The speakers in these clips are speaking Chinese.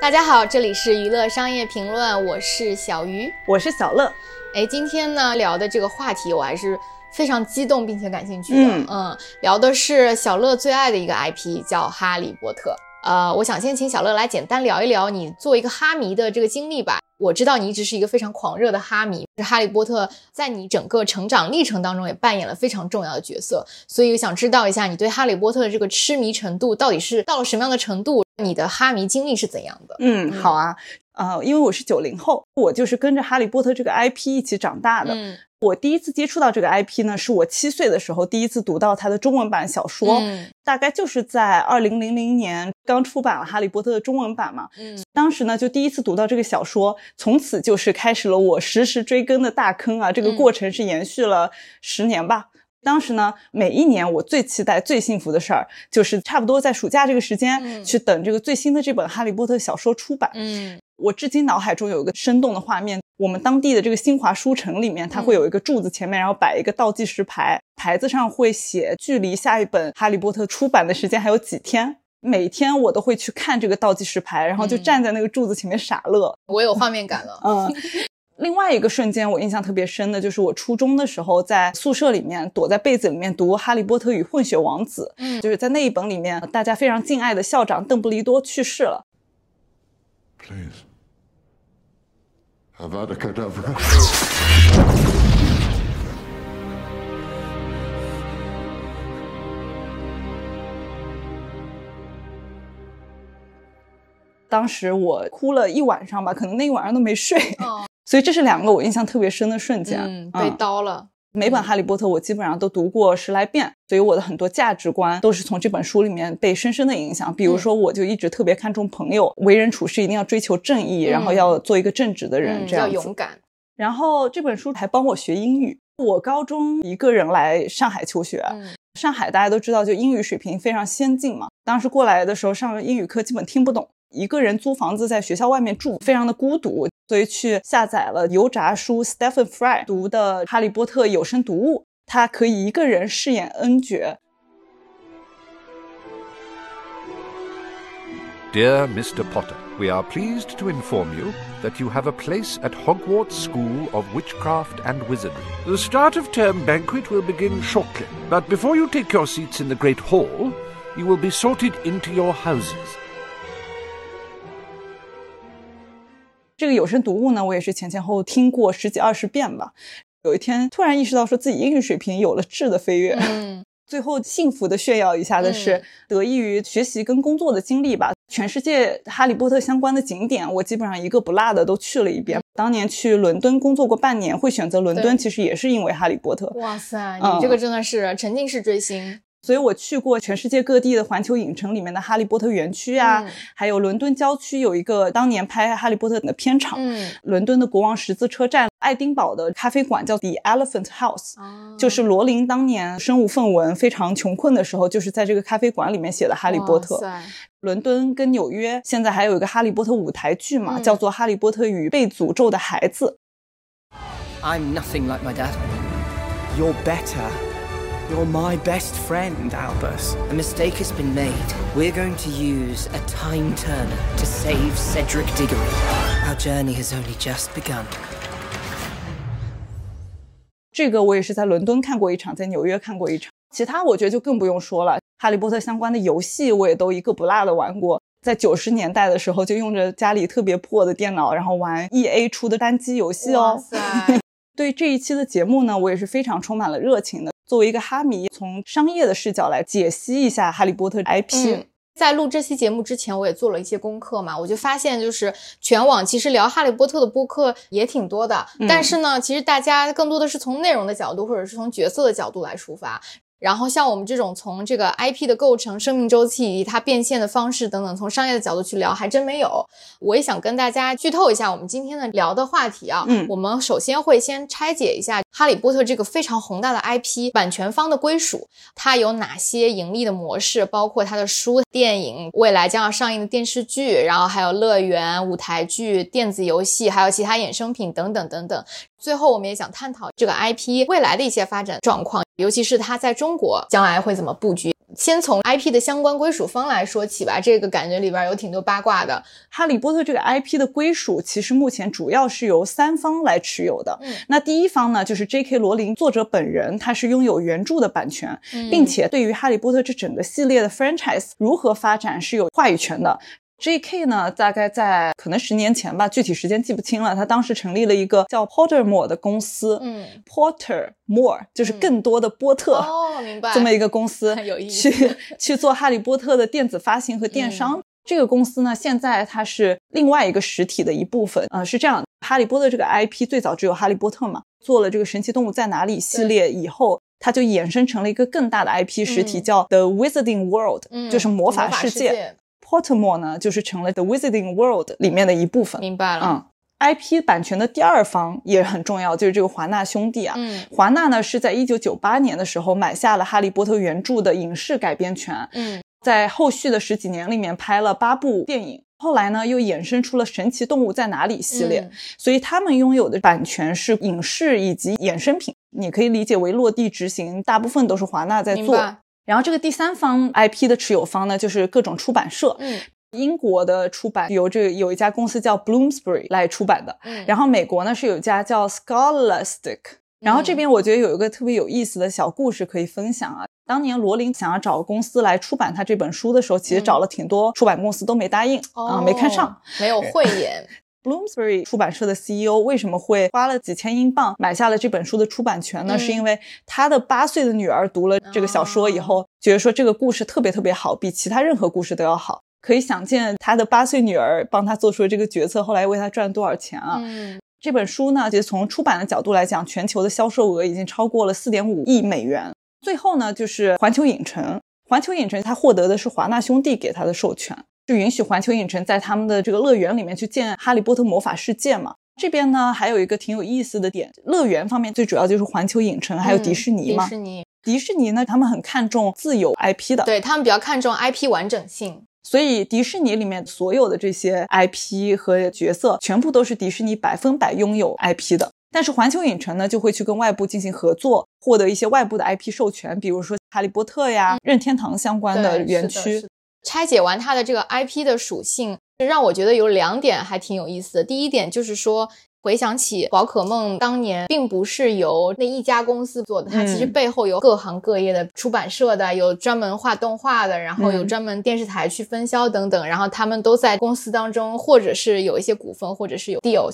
大家好，这里是娱乐商业评论，我是小鱼，我是小乐。哎，今天呢聊的这个话题，我还是非常激动并且感兴趣的。嗯嗯，聊的是小乐最爱的一个 IP，叫《哈利波特》。呃，我想先请小乐来简单聊一聊你做一个哈迷的这个经历吧。我知道你一直是一个非常狂热的哈迷，是哈利波特在你整个成长历程当中也扮演了非常重要的角色，所以想知道一下你对哈利波特的这个痴迷程度到底是到了什么样的程度？你的哈迷经历是怎样的？嗯，好啊，呃，因为我是九零后，我就是跟着哈利波特这个 IP 一起长大的。嗯我第一次接触到这个 IP 呢，是我七岁的时候第一次读到它的中文版小说，嗯大概就是在二零零零年刚出版了《哈利波特》的中文版嘛。嗯当时呢，就第一次读到这个小说，从此就是开始了我实时追更的大坑啊！这个嗯过程是延续了十年吧。当时呢，每一年我最期待、最幸福的事儿，就是差不多在暑假这个时间，嗯去等这个最新的这本《哈利波特》小说出版。嗯我至今脑海中有一个生动的画面，我们当地的这个新华书城里面，它会有一个柱子前面，然后摆一个倒计时牌，牌子上会写距离下一本《哈利波特》出版的时间还有几天。每天我都会去看这个倒计时牌，然后就嗯站在那个柱子前面傻乐。我有画面感了。嗯，另外一个瞬间我印象特别深的就是我初中的时候，在宿舍里面躲在被子里面读《哈利波特与混血王子》，嗯就是在那一本里面，大家非常敬爱的校长邓布利多去世了。Please. 当时我哭了一晚上吧，可能那一晚上都没睡。哦，所以这是两个我印象特别深的瞬间。嗯，被刀了。每本《哈利波特》我基本上都读过十来遍，所以我的很多价值观都是从这本书里面被深深的影响。比如说，我就一直特别看重朋友，为人处事一定要追求正义，然后要做一个正直的人，这样子。勇敢。然后这本书还帮我学英语。我高中一个人来上海求学，嗯上海大家都知道，就英语水平非常先进嘛。当时过来的时候，上英语课基本听不懂，一个人租房子在学校外面住，非常的孤独，所以去下载了油炸书 Stephen Fry 读的《哈利波特》有声读物，他可以一个人饰演恩爵。 Dear Mr. Potter, we are pleased to inform you that you have a place at Hogwarts School of Witchcraft and Wizardry. The start of term banquet will begin shortly, but before you take your seats in the Great Hall, you will be sorted into your houses. 这个有声读物呢，我也是前前后后听过十几二十遍吧。有一天突然意识到，说自己英语水平有了质的飞跃。嗯最后幸福的炫耀一下的是，嗯得益于学习跟工作的经历吧。全世界哈利波特相关的景点，我基本上一个不落的都去了一遍。当年去伦敦工作过半年，会选择伦敦，其实也是因为哈利波特。哇塞，嗯你这个真的是沉浸式追星。所以我去过全世界各地的环球影城里面的哈利波特园区啊，嗯还有伦敦郊区有一个当年拍哈利波特的片场，嗯，伦敦的国王十字车站，爱丁堡的咖啡馆叫 The Elephant House，、哦就是罗琳当年身无分文、非常穷困的时候，就是在这个咖啡馆里面写的《哈利波特》。伦敦跟纽约现在还有一个《哈利波特》舞台剧嘛，嗯叫做《哈利波特与被诅咒的孩子》。I'm nothing like my dad. You're better. You're my best friend, Albus. A mistake has been made. We're going to use a time turner to save Cedric Diggory. Our journey has only just begun. 这个我也是在伦敦看过一场，在纽约看过一场。其他我觉得就更不用说了，哈利波特相关的游戏我也都一个不落的玩过。在九十年代的时候，就用着家里特别破的电脑，然后玩 E A 出的单机游戏哇哦。塞，对这一期的节目呢，我也是非常充满了热情的。作为一个哈迷，从商业的视角来解析一下哈利波特 IP。嗯。在录这期节目之前，我也做了一些功课嘛，我就发现就是全网其实聊哈利波特的播客也挺多的，嗯但是呢，其实大家更多的是从内容的角度，或者是从角色的角度来出发。然后像我们这种从这个 IP 的构成、生命周期以及它变现的方式等等，从商业的角度去聊，还真没有。我也想跟大家剧透一下我们今天的聊的话题啊。嗯我们首先会先拆解一下《哈利波特》这个非常宏大的 IP 版权方的归属，它有哪些盈利的模式，包括它的书、电影，未来将要上映的电视剧，然后还有乐园、舞台剧、电子游戏，还有其他衍生品等等等等。最后，我们也想探讨这个 IP 未来的一些发展状况，尤其是它在中国将来会怎么布局。先从 IP 的相关归属方来说起吧，这个感觉里边有挺多八卦的。哈利波特这个 IP 的归属，其实目前主要是由三方来持有的。嗯，那第一方呢，就是 J.K. 罗琳作者本人，他是拥有原著的版权，嗯并且对于哈利波特这整个系列的 franchise 如何发展是有话语权的。J.K. 呢，大概在可能十年前吧，具体时间记不清了。他当时成立了一个叫 Pottermore 的公司，嗯，Potter More 就是更多的波特。哦，明白。这么一个公司 有意思去 去做哈利波特的电子发行和电商。嗯这个公司呢，现在它是另外一个实体的一部分。呃，是这样，哈利波特这个 IP 最早只有哈利波特嘛，做了这个神奇动物在哪里系列以后，它就衍生成了一个更大的 IP 实体，嗯叫 The Wizarding World，、嗯就是魔法世界。界。Pottermore 呢，就是成了 The Wizarding World 里面的一部分。明白了。嗯，IP 版权的第二方也很重要，就是这个华纳兄弟啊。嗯华纳呢是在一九九八年的时候买下了《哈利波特》原著的影视改编权，嗯在后续的十几年里面拍了八部电影。后来呢，又衍生出了《神奇动物在哪里》系列，嗯所以他们拥有的版权是影视以及衍生品，你可以理解为落地执行，大部分都是华纳在做。然后这个第三方 IP 的持有方呢，就是各种出版社。嗯英国的出版由这有一家公司叫 Bloomsbury 来出版的，嗯，然后美国呢是有一家叫 Scholastic。然后这边我觉得有一个特别有意思的小故事可以分享啊。当年罗琳想要找公司来出版他这本书的时候，其实找了挺多出版公司都没答应啊、哦没看上。，没有慧眼。Bloomsbury 出版社的 CEO 为什么会花了几千英镑买下了这本书的出版权呢？嗯是因为他的八岁的女儿读了这个小说以后，觉得说这个故事特别特别好，比其他任何故事都要好。可以想见，他的八岁女儿帮他做出了这个决策，后来为他赚多少钱啊？嗯这本书呢，其实从出版的角度来讲，全球的销售额已经超过了四点五亿美元。最后呢，就是环球影城，环球影城它获得的是华纳兄弟给他的授权，就允许环球影城在他们的这个乐园里面去建《哈利波特魔法世界》嘛。这边呢，还有一个挺有意思的点，乐园方面最主要就是环球影城还有迪士尼嘛。嗯迪士尼，迪士尼呢，他们很看重自有 IP 的，对他们比较看重 IP 完整性。所以迪士尼里面所有的这些 IP 和角色，全部都是迪士尼百分百拥有 IP 的。但是环球影城呢，就会去跟外部进行合作，获得一些外部的 IP 授权，比如说哈利波特呀、任天堂相关的园区拆解完它的这个 IP 的属性，让我觉得有两点还挺有意思的。第一点就是说，回想起宝可梦当年并不是由那一家公司做的，它其实嗯背后有各行各业的出版社的，有专门画动画的，然后有嗯专门电视台去分销等等，然后他们都在公司当中，或者是有一些股份，或者是有 deal。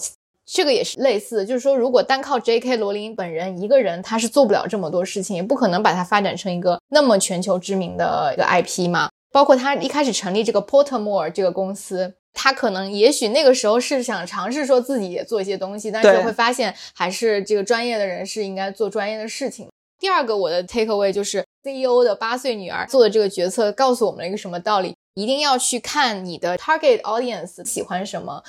这个也是类似，就是说，如果单靠 J.K. 罗琳本人一个人，他是做不了这么多事情，也不可能把它发展成一个那么全球知名的一个 IP 嘛。包括他一开始成立这个 Portermore 这个公司，他可能也许那个时候是想尝试说自己也做一些东西，但是对会发现还是这个专业的人士应该做专业的事情。第二个我的 take away 就是 CEO 的八岁女儿做的这个决策告诉我们了一个什么道理？一定要去看你的 target audience 喜欢什么。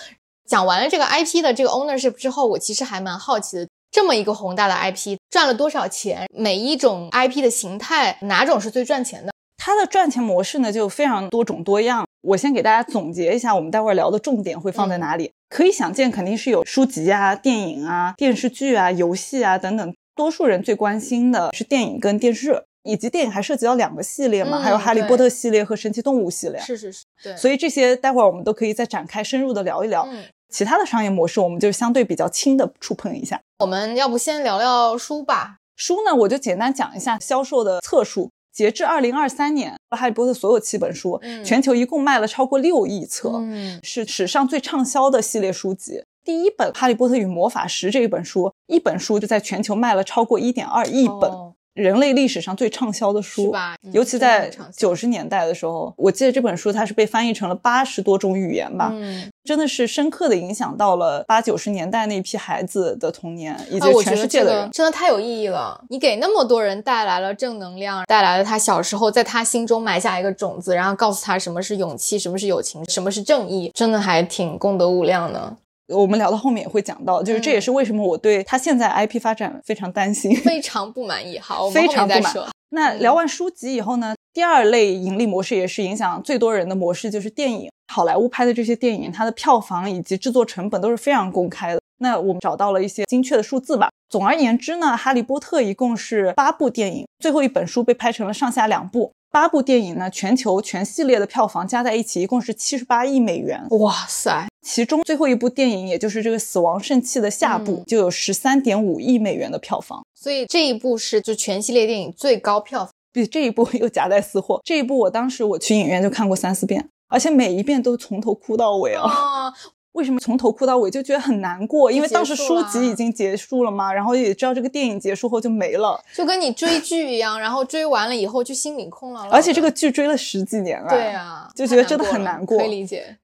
讲完了这个 IP 的这个 ownership 之后，我其实还蛮好奇的，这么一个宏大的 IP 赚了多少钱？每一种 IP 的形态哪种是最赚钱的？它的赚钱模式呢就非常多种多样。我先给大家总结一下，我们待会儿聊的重点会放在哪里。可以想见，肯定是有书籍啊、电影啊、电视剧啊、游戏啊等等。多数人最关心的是电影跟电视，以及电影还涉及到两个系列嘛，嗯还有哈利波特系列和神奇动物系列。是是是，对，所以这些待会儿我们都可以再展开深入的聊一聊。嗯，其他的商业模式，我们就相对比较轻的触碰一下。我们要不先聊聊书吧？书呢，我就简单讲一下销售的册数。截至二零二三年，《哈利波特》所有七本书，嗯全球一共卖了超过六亿册，嗯是史上最畅销的系列书籍。第一本《哈利波特与魔法石》这一本书，一本书就在全球卖了超过一点二亿本，哦人类历史上最畅销的是书。尤其在九十年代的时候，我记得这本书它是被翻译成了八十多种语言吧，嗯，真的是深刻的影响到了八九十年代那批孩子的童年，以啊，及全我觉得这个世界的人。真的太有意义了。你给那么多人带来了正能量，带来了他小时候在他心中埋下一个种子，然后告诉他什么是勇气，什么是友情，什么是正义，真的还挺功德无量的。我们聊到后面也会讲到，就是这也是为什么我对他现在 IP 发展非常担心。非常不满意。好，我们非后常不满面再说。那聊完书籍以后呢，第二类盈利模式也是影响最多人的模式，就是电影。好莱坞拍的这些电影，它的票房以及制作成本都是非常公开的。那我们找到了一些精确的数字吧。总而言之呢，《哈利波特》一共是八部电影，最后一本书被拍成了上下两部。八部电影呢，全球全系列的票房加在一起一共是七十八亿美元。哇塞，其中最后一部电影，也就是这个《死亡圣器》的下部，嗯就有十三点五亿美元的票房，所以这一部是就全系列电影最高票房。比这一部又夹带私货。这一部我当时我去影院就看过三四遍，而且每一遍都从头哭到尾啊。哦，为什么从头哭到尾？就觉得很难过，因为当时书籍已经结束了嘛，然后也知道这个电影结束后就没了，就跟你追剧一样，然后追完了以后就心里空落落。而且这个剧追了十几年了。对啊，就觉得真的很难过可以理解。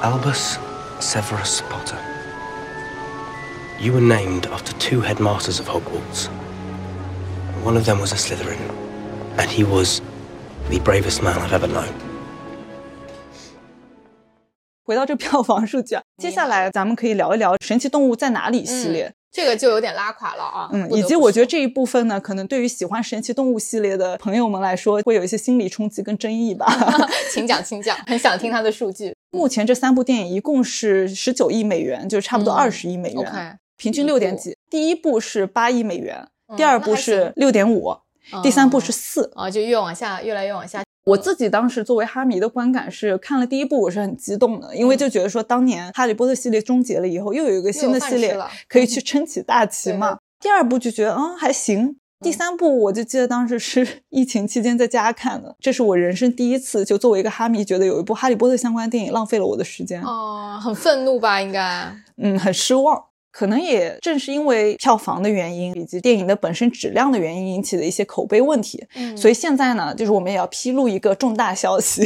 Albus Severus Potter. You were named after two headmasters of Hogwarts. One of them was a Slytherin, and he was the bravest man I've ever known. 回到这票房数据啊，接下来咱们可以聊一聊《神奇动物在哪里》系列。这个就有点拉垮了啊。嗯，以及我觉得这一部分呢，可能对于喜欢神奇动物系列的朋友们来说，会有一些心理冲击跟争议吧。请讲，请讲，很想听他的数据。目前这三部电影一共是十九亿美元，就是差不多嗯二十亿美元平均六点几。第一部是八亿美元，嗯第二部是六点五，第三部是四。啊，就越往下，越来越往下。我自己当时作为哈迷的观感是，看了第一部我是很激动的，因为就觉得说当年哈利波特系列终结了以后，又有一个新的系列了可以去撑起大旗嘛。第二部就觉得嗯还行，第三部我就记得当时是 疫情期间在家看的，这是我人生第一次就作为一个哈迷觉得有一部哈利波特相关电影浪费了我的时间，哦，很愤怒吧？应该。嗯，很失望。可能也正是因为票房的原因，以及电影的本身质量的原因引起的一些口碑问题，嗯所以现在呢，就是我们也要披露一个重大消息。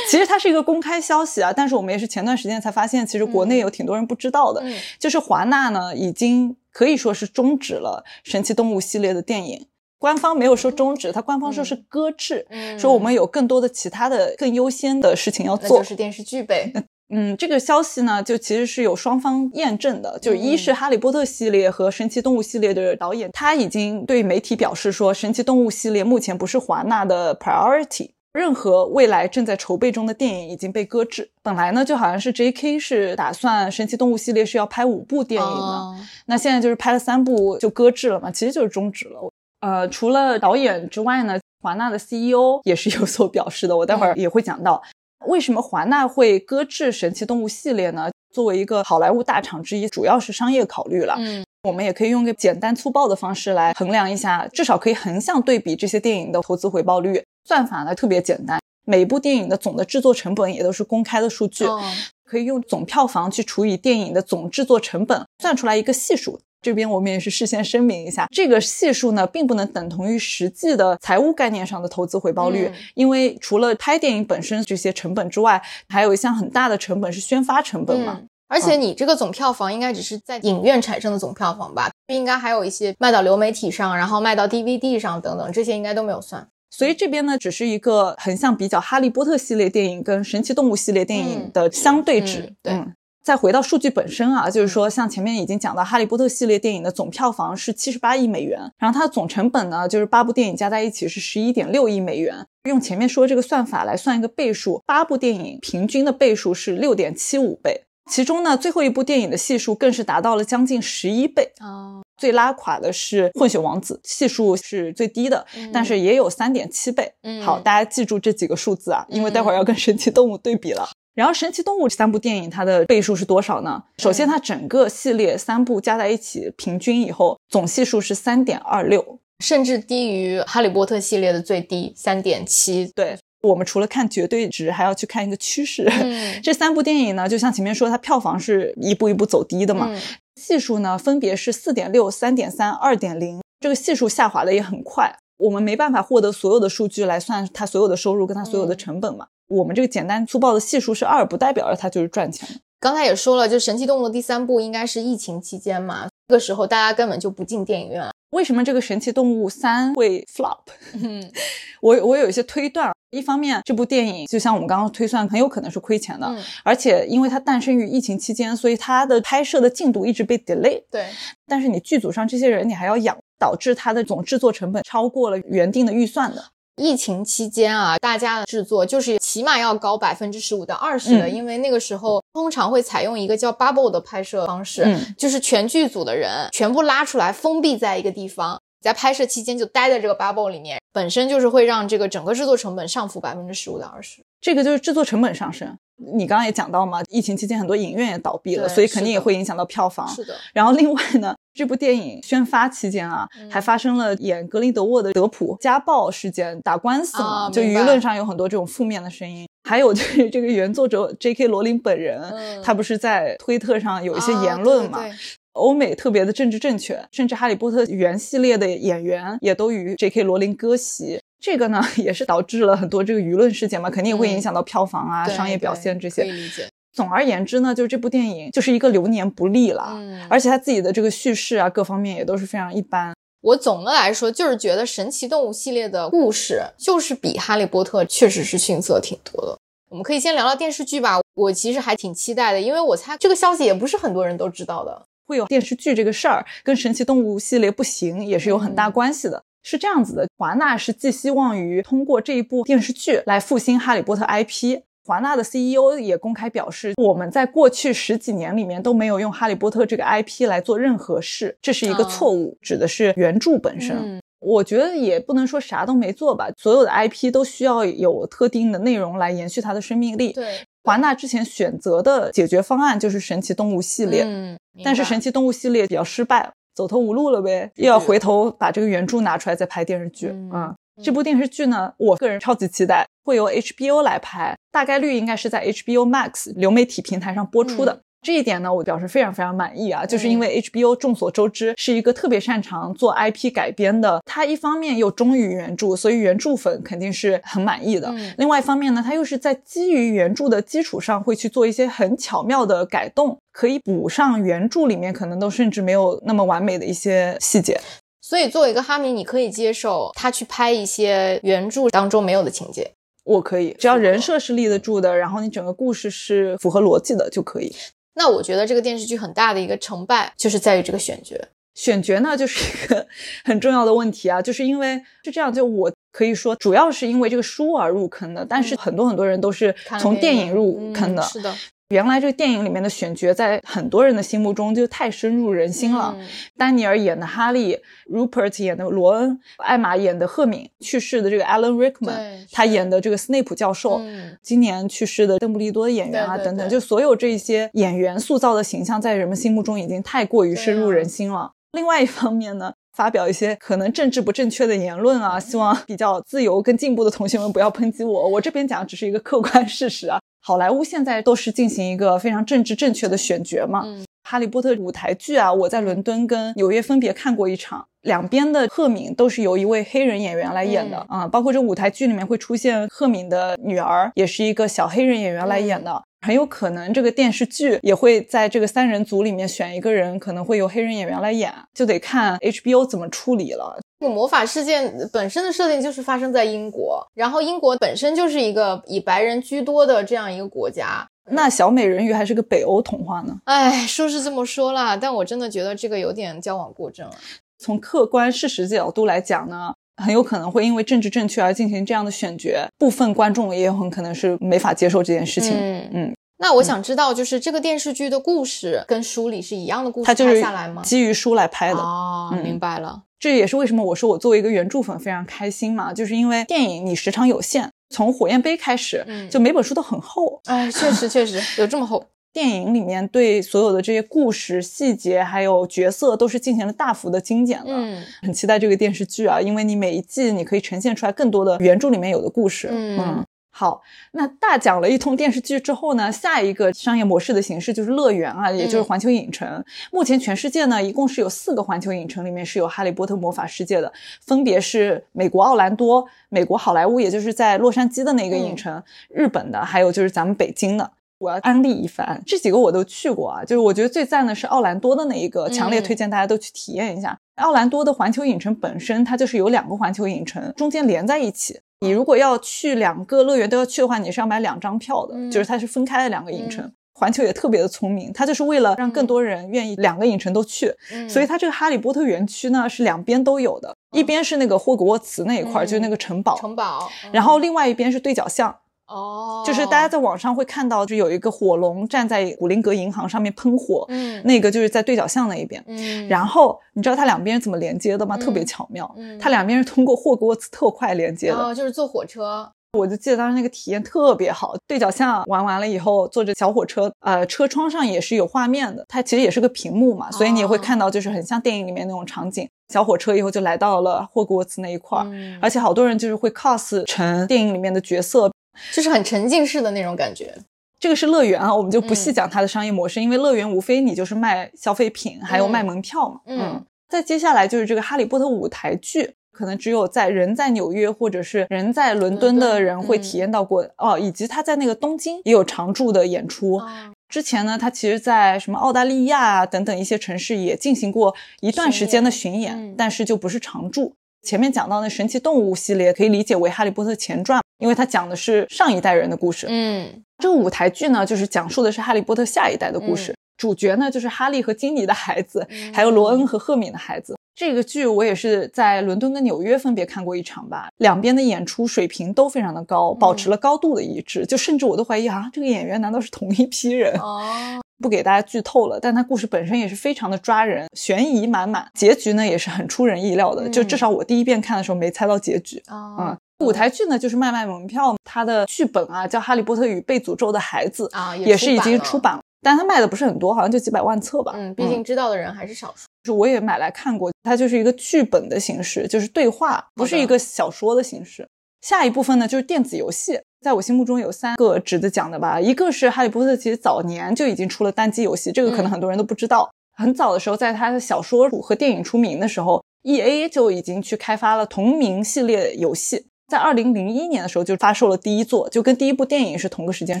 其实它是一个公开消息啊，但是我们也是前段时间才发现，其实国内有挺多人不知道的，嗯就是华纳呢已经可以说是终止了神奇动物系列的电影。官方没有说终止，他官方说是搁置，嗯说我们有更多的其他的更优先的事情要做。就是电视剧呗。嗯，这个消息呢，就其实是有双方验证的，就一是《哈利波特》系列和《神奇动物》系列的导演，他已经对媒体表示说，《神奇动物》系列目前不是华纳的 priority，任何未来正在筹备中的电影已经被搁置。本来呢，就好像是 J.K. 是打算《神奇动物》系列是要拍五部电影的，哦那现在就是拍了三部就搁置了嘛，其实就是终止了。呃，除了导演之外呢，华纳的 CEO 也是有所表示的，我待会儿也会讲到。为什么华纳会搁置《神奇动物》系列呢？作为一个好莱坞大厂之一，主要是商业考虑了。嗯我们也可以用个简单粗暴的方式来衡量一下，至少可以横向对比这些电影的投资回报率。算法呢特别简单，每部电影的总的制作成本也都是公开的数据。哦可以用总票房去除以电影的总制作成本，算出来一个系数。这边我们也是事先声明一下，这个系数呢，并不能等同于实际的财务概念上的投资回报率，嗯因为除了拍电影本身这些成本之外，还有一项很大的成本是宣发成本嘛。嗯而且你这个总票房应该只是在影院产生的总票房吧？应该还有一些卖到流媒体上，然后卖到 DVD 上等等，这些应该都没有算。所以这边呢，只是一个横向比较《哈利波特》系列电影跟《神奇动物》系列电影的相对值。嗯对嗯再回到数据本身啊，就是说，像前面已经讲到，《哈利波特》系列电影的总票房是七十八亿美元，然后它的总成本呢，就是八部电影加在一起是十一点六亿美元。用前面说这个算法来算一个倍数，八部电影平均的倍数是六点七五倍，其中呢，最后一部电影的系数更是达到了将近十一倍。哦，最拉垮的是《混血王子》，系数是最低的，但是也有三点七倍。嗯好，大家记住这几个数字啊，因为待会儿要跟《神奇动物》对比了。然后《神奇动物》三部电影它的倍数是多少呢？首先，它整个系列三部加在一起平均以后，总系数是三点二六。甚至低于《哈利波特》系列的最低三点七。对我们除了看绝对值，还要去看一个趋势。嗯 这三部电影呢，就像前面说，它票房是一步一步走低的嘛，嗯系数呢分别是四点六、三点三、二点零，这个系数下滑的也很快。我们没办法获得所有的数据来算它所有的收入跟它所有的成本嘛。我们这个简单粗暴的系数是二，不代表着它就是赚钱。刚才也说了，就《神奇动物》的第三部应该是疫情期间嘛，这个时候大家根本就不进电影院了。为什么这个《神奇动物三》会 flop？嗯 我我有一些推断，一方面这部电影就像我们刚刚推算，很有可能是亏钱的，嗯，而且因为它诞生于疫情期间，所以它的拍摄的进度一直被 delay。对，但是你剧组上这些人你还要养，导致它的总制作成本超过了原定的预算的。疫情期间啊，大家的制作就是起码要高百分之十五到二十的，嗯因为那个时候通常会采用一个叫 bubble 的拍摄方式，嗯就是全剧组的人全部拉出来，封闭在一个地方。在拍摄期间就待在这个 bubble 里面，本身就是会让这个整个制作成本上浮百分之十五到二十。这个就是制作成本上升。你刚刚也讲到嘛，疫情期间很多影院也倒闭了，所以肯定也会影响到票房。是的，然后另外呢，这部电影宣发期间啊，嗯还发生了演格林德沃的德普家暴事件，打官司嘛，就舆论上有很多这种负面的声音。还有就是 这个原作者 J.K. 罗琳本人，嗯他不是在推特上有一些啊言论嘛？对欧美特别的政治正确，甚至《哈利波特》原系列的演员也都与 J.K. 罗琳割席。这个呢，也是导致了很多这个舆论事件嘛，肯定也会影响到票房啊、对商业表现这些可以。理解。总而言之呢，就是这部电影就是一个流年不利了，嗯而且他自己的这个叙事啊，各方面也都是非常一般。我总的来说就是觉得神奇动物系列的故事就是比哈利波特确实是逊色挺多的。我们可以先聊聊电视剧吧，我其实还挺期待的，因为我猜这个消息也不是很多人都知道的。会有电视剧这个事儿，跟神奇动物系列不行也是有很大嗯关系的。是这样子的，华纳是寄希望于通过这一部电视剧来复兴哈利波特 IP。华纳的 CEO 也公开表示，我们在过去十几年里面都没有用哈利波特这个 IP 来做任何事，这是一个啊错误，指的是原著本身。嗯我觉得也不能说啥都没做吧，所有的 IP 都需要有特定的内容来延续它的生命力。对，华纳之前选择的解决方案就是神奇动物系列，嗯，但是神奇动物系列比较失败了，走投无路了呗，又要回头把这个原著拿出来再拍电视剧。嗯嗯，这部电视剧呢，我个人超级期待，会由 HBO 来拍，大概率应该是在 HBO Max 流媒体平台上播出的。嗯这一点呢，我表示非常非常满意啊！就是因为 HBO 众所周知是一个特别擅长做 IP 改编的，它一方面又忠于原著，所以原著粉肯定是很满意的。嗯另外一方面呢，它又是在基于原著的基础上会去做一些很巧妙的改动，可以补上原著里面可能都甚至没有那么完美的一些细节。所以作为一个哈迷，你可以接受他去拍一些原著当中没有的情节。我可以，只要人设是立得住的，然后你整个故事是符合逻辑的就可以。那我觉得这个电视剧很大的一个成败就是在于这个选角。选角呢，就是一个 很重要的问题啊，就是因为是这样，就我可以说，主要是因为这个书而入坑的，但是很多很多人都是从电影影入坑的。嗯是的，原来这个电影里面的选角，在很多人的心目中就太深入人心了。嗯。丹尼尔演的哈利，Rupert 演的罗恩，艾玛演的赫敏，去世的这个 Alan Rickman，他演的这个斯内普教授，嗯。今年去世的邓布利多的演员啊等等，就所有这些演员塑造的形象，在人们心目中已经太过于深入人心了。另外一方面呢，发表一些可能政治不正确的言论啊，希望比较自由跟进步的同学们不要抨击我。我这边讲只是一个客观 事实啊。好莱坞现在都是进行一个非常政治正确的选角嘛。嗯哈利波特舞台剧啊，我在伦敦跟纽约分别看过一场，两边的赫敏都是由一位黑人演员来演的啊、包括这舞台剧里面会出现赫敏的女儿，也是一个小黑人演员来演的。很有可能这个电视剧也会在这个三人组里面选一个人，可能会由黑人演员来演，就得看 HBO 怎么处理了。这个魔法事件本身的设定就是发生在英国，然后英国本身就是一个以白人居多的这样一个国家。那小美人鱼还是个北欧童话呢？哎，说是这么说啦，但我真的觉得这个有点矫枉过正了。从客观事实角度来讲呢，很有可能会因为政治正确而进行这样的选角，部分观众也有很可能是没法接受这件事情。嗯嗯，那我想知道，就是这个电视剧的故事跟书里是一样的故事它就是拍下来吗？基于书来拍的。哦，嗯明白了。这也是为什么我说我作为一个原著粉非常开心嘛，就是因为电影你时长有限，从火焰杯开始，嗯就每本书都很厚。哎，确实确实有这么厚。电影里面对所有的这些故事细节还有角色都是进行了大幅的精简了。嗯很期待这个电视剧啊，因为你每一季你可以呈现出来更多的原著里面有的故事。嗯好，那大讲了一通电视剧之后呢，下一个商业模式的形式就是乐园啊，也就是环球影城。目前全世界呢，一共是有四个环球影城，里面是有《哈利波特魔法世界》的，分别是美国奥兰多、美国好莱坞，也就是在洛杉矶的那个影城，日本的，还有就是咱们北京的。我要安利一番，这几个我都去过啊。就是我觉得最赞的是奥兰多的那一个，强烈推荐大家都去体验一下。奥兰多的环球影城本身它就是有两个环球影城中间连在一起。你如果要去两个乐园都要去的话，你是要买两张票的，嗯就是它是分开的两个影城。环球也特别的聪明，它就是为了让更多人愿意两个影城都去，嗯所以它这个哈利波特园区呢是两边都有的，一边是那个霍格沃茨那一块就是那个城堡，城堡，嗯然后另外一边是对角巷。哦，就是大家在网上会看到，就有一个火龙站在古灵阁银行上面喷火，嗯那个就是在对角巷那一边。嗯，然后你知道它两边是怎么连接的吗？特别巧妙，嗯它两边是通过霍格沃茨特快连接的。哦就是坐火车，我就记得当时那个体验特别好，对角巷玩完了以后，坐着小火车，呃，车窗上也是有画面的，它其实也是个屏幕嘛，所以你也会看到就是很像电影里面那种场景。小火车以后就来到了霍格沃茨那一块儿，嗯而且好多人就是会 cos 成电影里面的角色。就是很沉浸式的那种感觉。这个是乐园啊，我们就不细嗯讲它的商业模式，因为乐园无非你就是卖消费品，还有卖门票嘛。嗯再接下来就是这个《哈利波特》舞台剧，可能只有在人在纽约或者是人在伦敦的人会体验到过、哦，以及他在那个东京也有常驻的演出。哦之前呢，他其实在什么澳大利亚啊等等一些城市也进行过一段时间的巡演，但是就不是常驻。前面讲到那神奇动物系列可以理解为《哈利波特》前传，因为它讲的是上一代人的故事。嗯这个舞台剧呢，就是讲述的是哈利波特下一代的故事。主角呢，就是哈利和金妮的孩子，嗯还有罗恩和赫敏的孩子。这个剧我也是在伦敦跟纽约分别看过一场吧，两边的演出水平都非常的高，保持了高度的一致。就甚至我都怀疑啊，这个演员难道是同一批人？哦不给大家剧透了，但它故事本身也是非常的抓人，悬疑满满，结局呢也是很出人意料的。嗯就至少我第一遍看的时候没猜到结局。啊嗯，舞台剧呢就是卖卖门票，它的剧本啊叫《哈利波特与被诅咒的孩子》啊也是已经出版了，但它卖的不是很多，好像就几百万册吧。嗯，毕竟知道的人还是少数。就是我也买来看过，它就是一个剧本的形式，就是对话，不是一个小说的形式。下一部分呢就是电子游戏，在我心目中有三个值得讲的吧，一个是《哈利波特》，其实早年就已经出了单机游戏，这个可能很多人都不知道。很早的时候，在他的小说和电影出名的时候，E A 就已经去开发了同名系列游戏，在二零零一年的时候就发售了第一座，就跟第一部电影是同个时间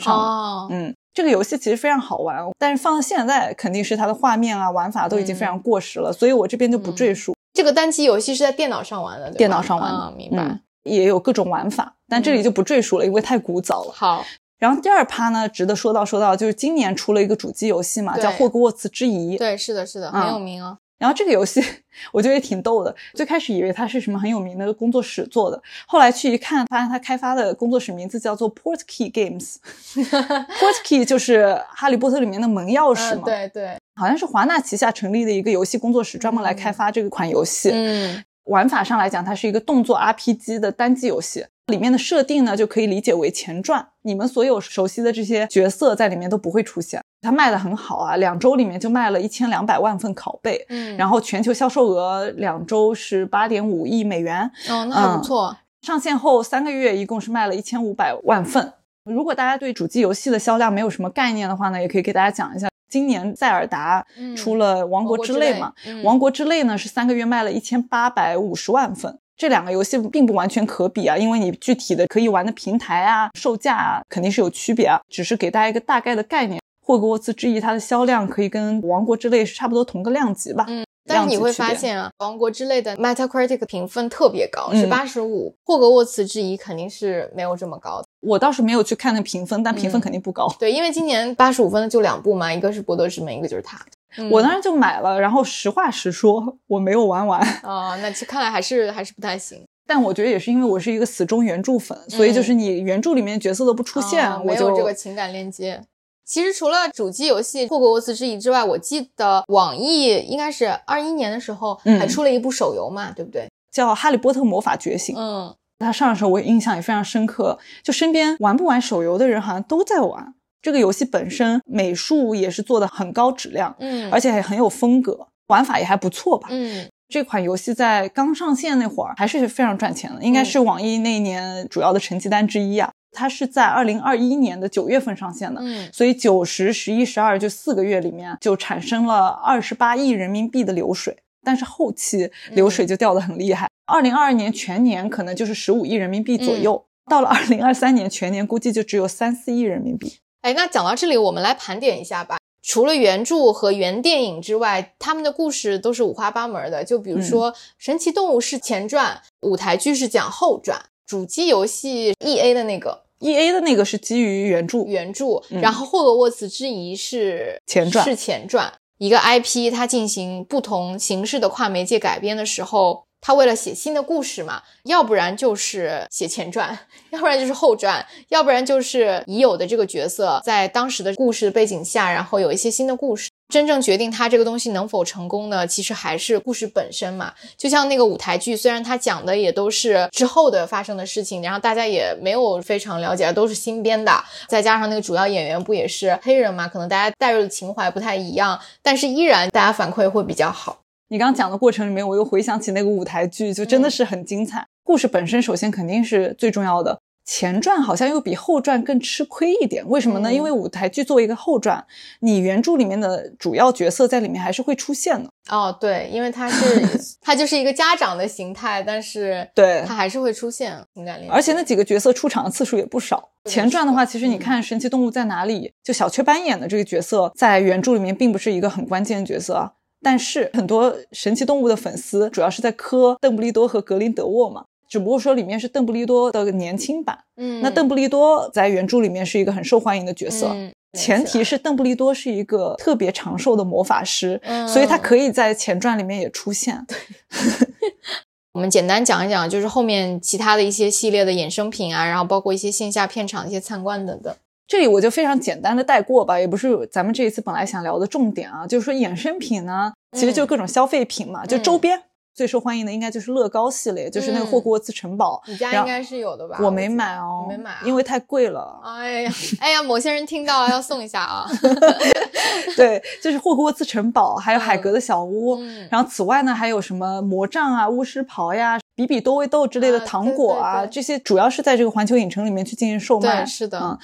上的。哦，嗯，这个游戏其实非常好玩，但是放到现在肯定是它的画面啊、玩法都已经非常过时了，所以我这边就不赘述。这个单机游戏是在电脑上玩的，电脑上玩的，啊明白。嗯也有各种玩法，但这里就不赘述了，因为太古早了。好，然后第二趴呢，值得说到说到，就是今年出了一个主机游戏嘛，叫《霍格沃茨之遗》。对，是的，是的，嗯很有名啊。然后这个游戏 我觉得也挺逗的，最开始以为它是什么很有名的工作室做的，后来去一看，发现它开发的工作室名字叫做 Portkey Games。Portkey 就是《哈利波特》里面的门钥匙嗯，嘛，对对，好像是华纳旗下成立的一个游戏工作室，专门来开发这个款游戏。嗯玩法上来讲，它是一个动作 RPG 的单机游戏，里面的设定呢就可以理解为前传。你们所有熟悉的这些角色在里面都不会出现。它卖的很好啊，两周里面就卖了一千两百万份拷贝，嗯，然后全球销售额两周是八点五亿美元，哦，那还不错。上线后三个月一共是卖了一千五百万份。如果大家对主机游戏的销量没有什么概念的话呢，也可以给大家讲一下。今年塞尔达嗯出了《王国之泪》嘛，嗯王国之泪》呢是三个月卖了一千八百五十万份。这两个游戏并不完全可比啊，因为你具体的可以玩的平台啊、售价啊肯定是有区别啊。只是给大家一个大概的概念。霍格沃茨之翼它的销量可以跟《王国之泪》是差不多同个量级吧。嗯但是你会发现啊，王国之类的 Metacritic 评分特别高，是嗯八十五。霍格沃茨之遗肯定是没有这么高的。我倒是没有去看那评分，但评分嗯肯定不高。对，因为今年八十五分的就两部嘛，一个是《博德之门》，一个就是它。嗯我当时就买了，然后实话实说，我没有玩完。哦，那其实看来还是还是不太行。但我觉得也是因为我是一个死忠原著粉，所以就是你原著里面角色都不出现，我没有这个情感链接。其实除了主机游戏《霍格沃茨之遗》之外，我记得网易应该是二一年的时候嗯还出了一部手游嘛，对不对？叫《哈利波特魔法觉醒》。嗯，它上的时候我印象也非常深刻，就身边玩不玩手游的人好像都在玩。这个游戏本身美术也是做的很高质量，嗯，而且也很有风格，玩法也还不错吧。嗯这款游戏在刚上线那会儿还是非常赚钱的，应该是网易那一年主要的成绩单之一啊。它是在二零二一年的九月份上线的，嗯所以九十、十一、十二就四个月里面就产生了二十八亿人民币的流水，但是后期流水就掉得很厉害。二零二二年全年可能就是十五亿人民币左右，到了二零二三年全年估计就只有三四亿人民币。哎，那讲到这里，我们来盘点一下吧。除了原著和原电影之外，他们的故事都是五花八门的。就比如说，《神奇动物》是前传，舞台剧是讲后传，主机游戏 E A 的那个 E A 的那个是基于原著，原著，嗯然后《霍格沃茨之遗》是前传是前传。一个 IP 它进行不同形式的跨媒介改编的时候，他为了写新的故事嘛，要不然就是写前传，要不然就是后传，要不然就是已有的这个角色在当时的故事背景下，然后有一些新的故事。真正决定他这个东西能否成功呢？其实还是故事本身嘛。就像那个舞台剧，虽然它讲的也都是之后的发生的事情，然后大家也没有非常了解，都是新编的，再加上那个主要演员不也是黑人嘛，可能大家带入的情怀不太一样，但是依然大家反馈会比较好。你刚刚讲的过程里面，我又回想起那个舞台剧，就真的是很精彩。故事本身首先肯定是最重要的。前传好像又比后传更吃亏一点，为什么呢？因为舞台剧作为一个后传，你原著里面的主要角色在里面还是会出现的。哦，对，因为它是 它就是一个家长的形态，但是对它还是会出现情感联，而且那几个角色出场的次数也不少。前传的话，其实你看《神奇动物在哪里》，就小雀斑演的这个角色，在原著里面并不是一个很关键的角色，但是很多神奇动物的粉丝主要是在磕邓布利多和格林德沃嘛。只不过说里面是邓布利多的年轻版，嗯，那邓布利多在原著里面是一个很受欢迎的角色，前提是邓布利多是一个特别长寿的魔法师，所以他可以在前传里面也出现。我们简单讲一讲，就是后面其他的一些系列的衍生品啊，然后包括一些线下片场一些参观等等。这里我就非常简单的带过吧，也不是咱们这一次本来想聊的重点啊，就是说衍生品呢，其实就各种消费品嘛，就周边。最受欢迎的应该就是乐高系列，就是那个霍格沃茨城堡。你家应该是有的吧？我没买哦，没买，因为太贵了。哎呀，哎呀，某些人听到要送一下啊。对，就是霍格沃茨城堡，还有海格的小屋。然后此外呢，还有什么魔杖啊、巫师袍呀、比比多味豆之类的糖果啊，这些主要是在这个环球影城里面去进行售卖。是的，嗯。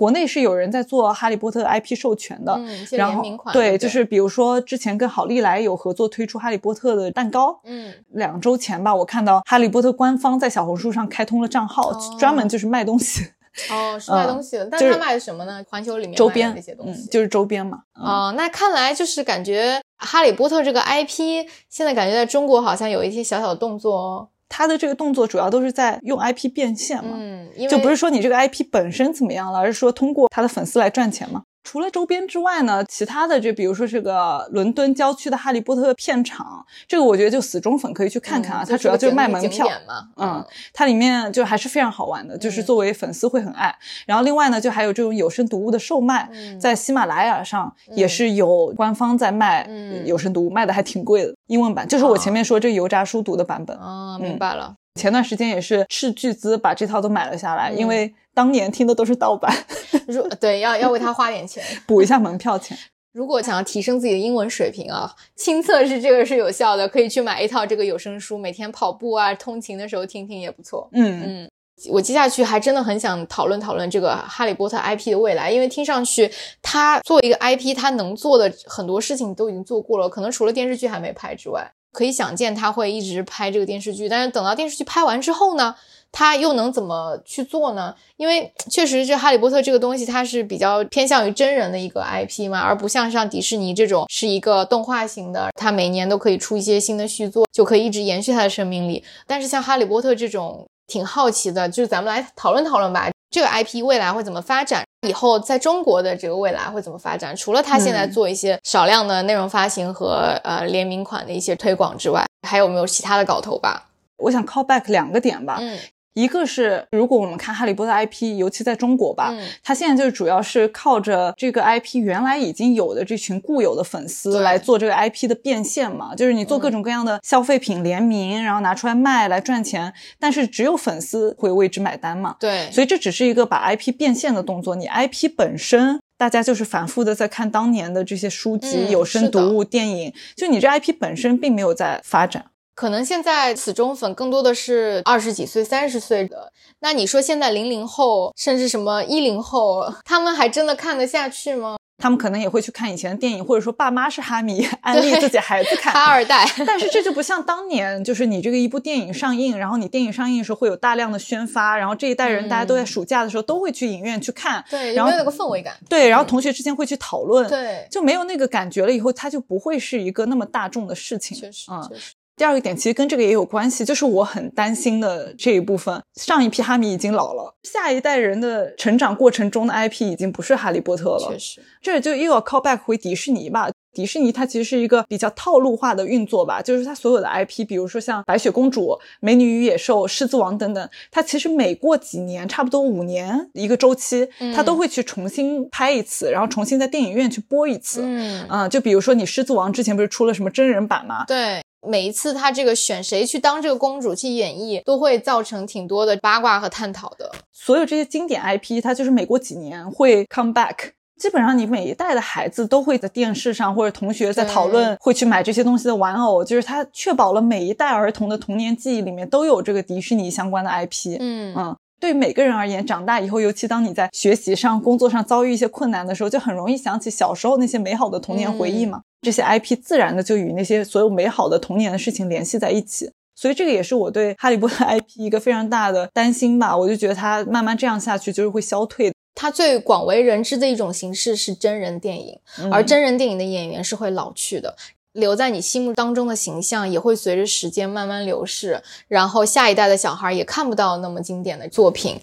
国内是有人在做哈利波特 IP 授权的，嗯，然后对，就是比如说之前跟好利来有合作推出哈利波特的蛋糕，嗯，两周前吧，我看到哈利波特官方在小红书上开通了账号，专门就是卖东西。哦，是卖东西的，但是他卖的什么呢？环球里面周边那些东西，就是周边嘛。哦，那看来就是感觉哈利波特这个 IP 现在感觉在中国好像有一些小小的动作哦。他的这个动作主要都是在用 IP 变现嘛，嗯，就不是说你这个 IP 本身怎么样了，而是说通过他的粉丝来赚钱嘛。除了周边之外呢，其他的就比如说这个伦敦郊区的哈利波特片场，这个我觉得就死忠粉可以去看看啊。它主要就是卖门票嘛，嗯，它里面就还是非常好玩的，就是作为粉丝会很爱。然后另外呢，就还有这种有声读物的售卖，在喜马拉雅上也是有官方在卖有声读物，卖的还挺贵的。英文版就是我前面说这油炸书读的版本。哦，明白了。前段时间也是斥巨资把这套都买了下来，因为。当年听的都是盗版，如对要要为他花点钱 补一下门票钱。如果想要提升自己的英文水平啊，亲测是这个是有效的，可以去买一套这个有声书，每天跑步啊、通勤的时候听听也不错。嗯嗯，我接下去还真的很想讨论讨论这个哈利波特 IP 的未来，因为听上去他作为一个 IP，他能做的很多事情都已经做过了，可能除了电视剧还没拍之外，可以想见他会一直拍这个电视剧。但是等到电视剧拍完之后呢？他又能怎么去做呢？因为确实，这《哈利波特》这个东西，它是比较偏向于真人的一个 IP 嘛，而不像像迪士尼这种是一个动画型的，它每年都可以出一些新的续作，就可以一直延续它的生命力。但是像《哈利波特》这种，挺好奇的，就是咱们来讨论讨论吧，这个 IP 未来会怎么发展？以后在中国的这个未来会怎么发展？除了他现在做一些少量的内容发行和呃联名款的一些推广之外，还有没有其他的搞头吧？我想 call back 两个点吧。嗯。一个是，如果我们看哈利波特 IP，尤其在中国吧，它现在就主要是靠着这个 IP 原来已经有的这群固有的粉丝来做这个 IP 的变现嘛，就是你做各种各样的消费品联名，然后拿出来卖来赚钱，但是只有粉丝会为之买单嘛。对，所以这只是一个把 IP 变现的动作，你 IP 本身大家就是反复的在看当年的这些书籍、有声读物、电影，就你这 IP 本身并没有在发展。可能现在死忠粉更多的是二十几岁、三十岁的。那你说现在零零后，甚至什么一零后，他们还真的看得下去吗？他们可能也会去看以前的电影，或者说爸妈是哈迷，安利自己孩子看 哈二代。但是这就不像当年，就是你这个一部电影上映，然后你电影上映的时候会有大量的宣发，然后这一代人大家都在暑假的时候都会去影院去看，对，然后那个氛围感，对，然后同学之间会去讨论，对，就没有那个感觉了。以后它就不会是一个那么大众的事情，确实，确实。第二个点其实跟这个也有关系，就是我很担心的这一部分，上一批哈迷已经老了，下一代人的成长过程中的 IP 已经不是哈利波特了。确实，这就又要 call back 回迪士尼吧。迪士尼它其实是一个比较套路化的运作吧，就是它所有的 IP，比如说像白雪公主、美女与野兽、狮子王等等，它其实每过几年，差不多五年一个周期，它都会去重新拍一次，然后重新在电影院去播一次。嗯，啊、就比如说你狮子王之前不是出了什么真人版吗？对。每一次他这个选谁去当这个公主去演绎，都会造成挺多的八卦和探讨的。所有这些经典 IP，它就是每过几年会 come back。基本上你每一代的孩子都会在电视上或者同学在讨论，会去买这些东西的玩偶，就是它确保了每一代儿童的童年记忆里面都有这个迪士尼相关的 IP。嗯嗯，对每个人而言，长大以后，尤其当你在学习上、工作上遭遇一些困难的时候，就很容易想起小时候那些美好的童年回忆嘛。这些 IP 自然的就与那些所有美好的童年的事情联系在一起。所以这个也是我对哈利波特 IP 一个非常大的担心吧。我就觉得它慢慢这样下去，就是会消退的。它最广为人知的一种形式是真人电影，而真人电影的演员是会老去的。留在你心目当中的形象也会随着时间慢慢流逝，然后下一代的小孩也看不到那么经典的作品，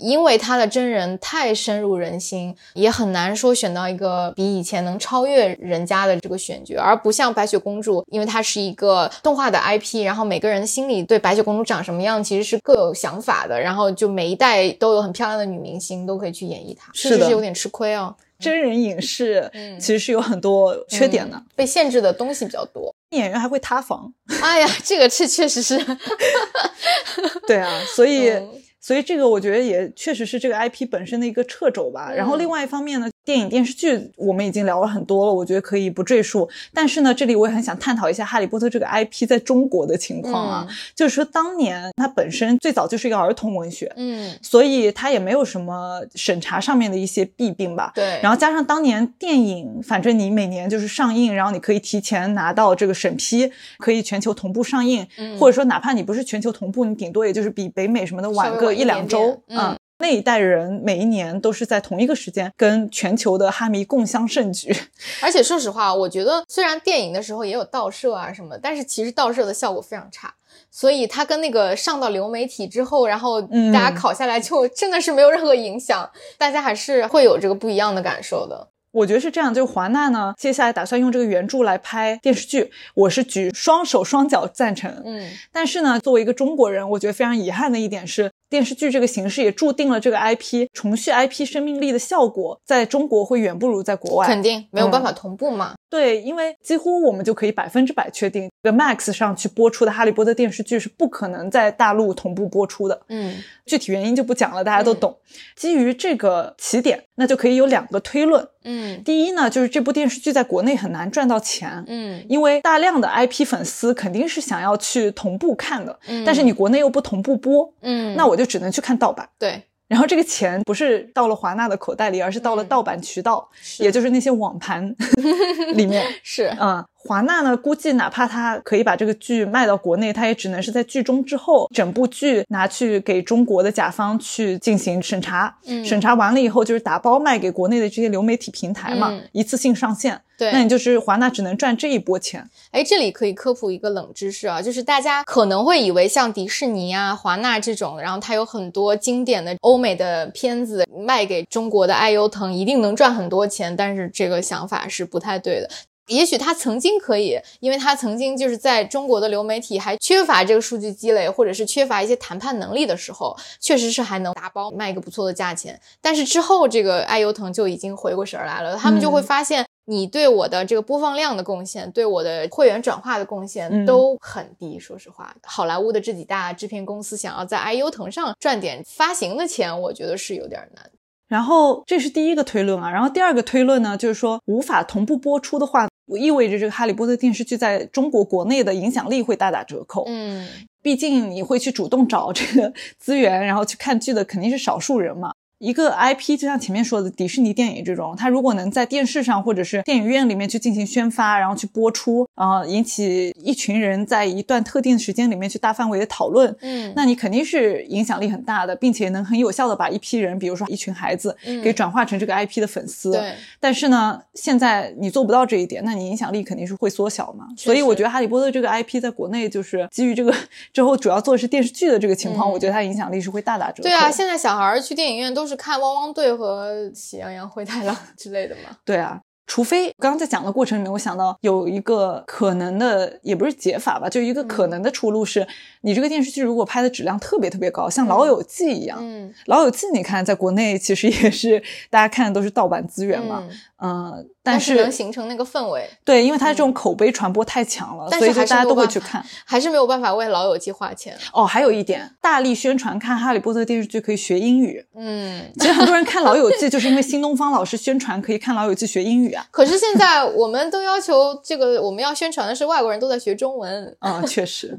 因为他的真人太深入人心，也很难说选到一个比以前能超越人家的这个选角，而不像白雪公主，因为它是一个动画的 IP，然后每个人心里对白雪公主长什么样其实是各有想法的，然后就每一代都有很漂亮的女明星都可以去演绎她，是的确实是有点吃亏哦，真人影视嗯其实是有很多缺点的，被限制的东西比较多。演员还会塌房。哎呀，这个确确实是，对啊，所以。嗯所以这个我觉得也确实是这个 IP 本身的一个掣肘吧。然后另外一方面呢，电影电视剧我们已经聊了很多了，我觉得可以不赘述。但是呢，这里我也很想探讨一下《哈利波特》这个 IP 在中国的情况啊。就是说，当年它本身最早就是一个儿童文学，嗯，所以它也没有什么审查上面的一些弊病吧。对。然后加上当年电影，反正你每年就是上映，然后你可以提前拿到这个审批，可以全球同步上映，嗯或者说哪怕你不是全球同步，你顶多也就是比北美什么的晚个一一两周嗯那一代人每一年都是在同一个时间跟全球的哈迷共襄盛举。而且说实话，我觉得虽然电影的时候也有盗摄啊什么，但是其实盗摄的效果非常差。所以它跟那个上到流媒体之后，然后嗯大家考下来就真的是没有任何影响，大家还是会有这个不一样的感受的。我觉得是这样，就是华纳呢，接下来打算用这个原著来拍电视剧，我是举双手双脚赞成。嗯，但是呢，作为一个中国人，我觉得非常遗憾的一点是，电视剧这个形式也注定了这个 IP 重续 IP 生命力的效果，在中国会远不如在国外。肯定没有办法同步嘛。对，因为几乎我们就可以百分之百确定，这个 Max 上去播出的《哈利波特》电视剧是不可能在大陆同步播出的。嗯具体原因就不讲了，大家都懂。基于这个起点，那就可以有两个推论。嗯第一呢，就是这部电视剧在国内很难赚到钱。嗯因为大量的 IP 粉丝肯定是想要去同步看的，嗯但是你国内又不同步播，嗯，那我就只能去看盗版。对然后这个钱不是到了华纳的口袋里，而是到了盗版渠道，也就是那些网盘 里面。是。嗯，华纳呢，估计哪怕他可以把这个剧卖到国内，他也只能是在剧中之后，整部剧拿去给中国的甲方去进行审查。嗯审查完了以后，就是打包卖给国内的这些流媒体平台嘛，嗯一次性上线。对那你就是华纳只能赚这一波钱。哎，这里可以科普一个冷知识啊，就是大家可能会以为像迪士尼啊、华纳这种，然后它有很多经典的欧美的片子卖给中国的爱优腾，一定能赚很多钱，但是这个想法是不太对的。也许他曾经可以，因为他曾经就是在中国的流媒体还缺乏这个数据积累，或者是缺乏一些谈判能力的时候，确实是还能打包卖一个不错的价钱。但是之后这个爱优腾就已经回过神儿来了，他们就会发现你对我的这个播放量的贡献，对我的会员转化的贡献嗯都很低。说实话，好莱坞的这几大制片公司想要在爱优腾上赚点发行的钱，我觉得是有点难。然后这是第一个推论啊，然后第二个推论呢，就是说无法同步播出的话，意味着这个《哈利波特》电视剧在中国国内的影响力会大打折扣。嗯毕竟你会去主动找这个资源，然后去看剧的肯定是少数人嘛。一个 IP 就像前面说的迪士尼电影这种，它如果能在电视上或者是电影院里面去进行宣发，然后去播出，啊、引起一群人在一段特定的时间里面去大范围的讨论，嗯那你肯定是影响力很大的，并且能很有效的把一批人，比如说一群孩子，嗯给转化成这个 IP 的粉丝。对。但是呢，现在你做不到这一点，那你影响力肯定是会缩小嘛。所以我觉得《哈利波特》这个 IP 在国内就是基于这个 之后主要做的是电视剧的这个情况，嗯我觉得它影响力是会大打折扣。对啊，现在小孩儿去电影院都是看汪汪队和喜羊羊灰太狼 之类的吗。对啊。除非刚刚在讲的过程里面，我想到有一个可能的，也不是解法吧，就一个可能的出路是，你这个电视剧如果拍的质量特别特别高，像《老友记》一样，嗯老友记》你看在国内其实也是大家看的都是盗版资源嘛，嗯，嗯、但是能形成那个氛围，对，因为它这种口碑传播太强了，所以就大家都会去看。还是没有办法为《老友记》花钱。哦，还有一点，大力宣传看《哈利波特》电视剧可以学英语。嗯，其实很多人看《老友记》就是因为新东方老师宣传可以看《老友记》学英语啊。可是现在我们都要求这个，我们要宣传的是外国人都在学中文。啊、确实，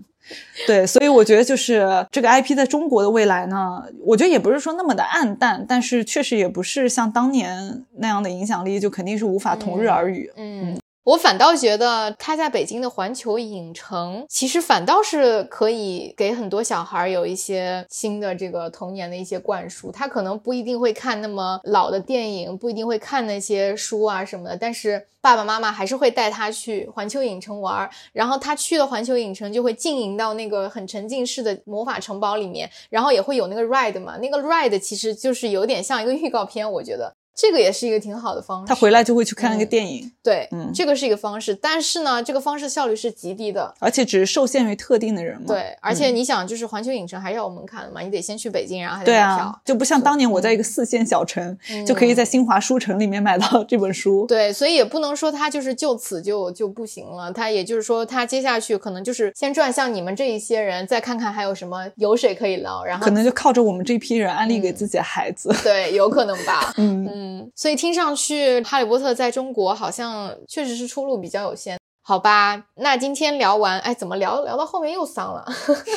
对，所以我觉得就是这个 IP 在中国的未来呢，我觉得也不是说那么的暗淡，但是确实也不是像当年那样的影响力，就肯定是无法同日而语。嗯，我反倒觉得他在北京的环球影城，其实反倒是可以给很多小孩有一些新的这个童年的一些灌输。他可能不一定会看那么老的电影，不一定会看那些书啊什么的，但是爸爸妈妈还是会带他去环球影城玩。然后他去了环球影城，就会浸淫到那个很沉浸式的魔法城堡里面，然后也会有那个 ride 嘛，那个 ride 其实就是有点像一个预告片，我觉得。这个也是一个挺好的方式。他回来就会去看那个嗯电影，对，嗯这个是一个方式，但是呢，这个方式效率是极低的。而且只是受限于特定的人嘛。对，而且你想，就是环球影城还是要有门槛的嘛，你得先去北京，然后还得对买票。啊，就不像当年我在一个四线小城，嗯就可以在新华书城里面买到这本书。对，所以也不能说他就是就此就就不行了。他也就是说，他接下去可能就是先转向你们这一些人，再看看还有什么油水可以捞，然后可能就靠着我们这批人安利嗯给自己的孩子。对，有可能吧。嗯，嗯，所以听上去《哈利波特》在中国好像确实是出路比较有限，好吧？那今天聊完，哎，怎么聊聊到后面又丧了？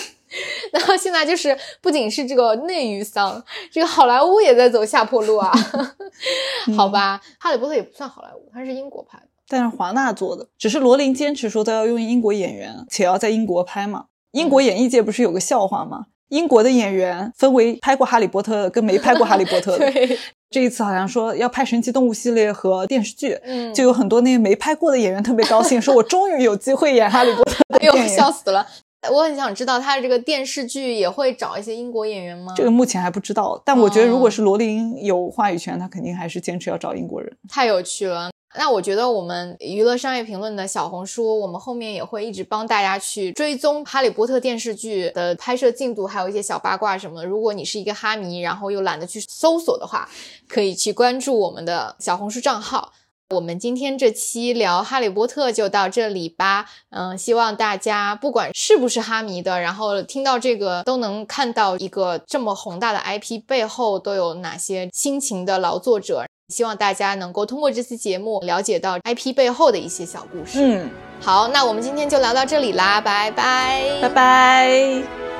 然后现在就是不仅是这个内娱丧，这个好莱坞也在走下坡路啊。好吧，哈利波特》也不算好莱坞，它是英国拍的。但是华纳做的，只是罗琳坚持说都要用英国演员，且要在英国拍嘛。英国演艺界不是有个笑话吗？英国的演员分为拍过《哈利波特》的跟没拍过《哈利波特》的。对，这一次好像说要拍《神奇动物》系列和电视剧，嗯就有很多那些没拍过的演员特别高兴，说我终于有机会演《哈利波特》的 哎呦。笑死了！我很想知道他这个电视剧也会找一些英国演员吗？这个目前还不知道，但我觉得如哦果是罗琳有话语权，他肯定还是坚持要找英国人。太有趣了。那我觉得我们娱乐商业评论的小红书，我们后面也会一直帮大家去追踪《哈利波特》电视剧的拍摄进度，还有一些小八卦什么的。如果你是一个哈迷，然后又懒得去搜索的话，可以去关注我们的小红书账号。我们今天这期聊《哈利波特》就到这里吧。嗯，希望大家不管是不是哈迷的，然后听到这个都能看到一个这么宏大的 IP 背后都有哪些辛勤的劳作者。希望大家能够通过这期节目了解到 IP 背后的一些小故事。嗯，好，那我们今天就聊到这里啦，拜拜，拜拜。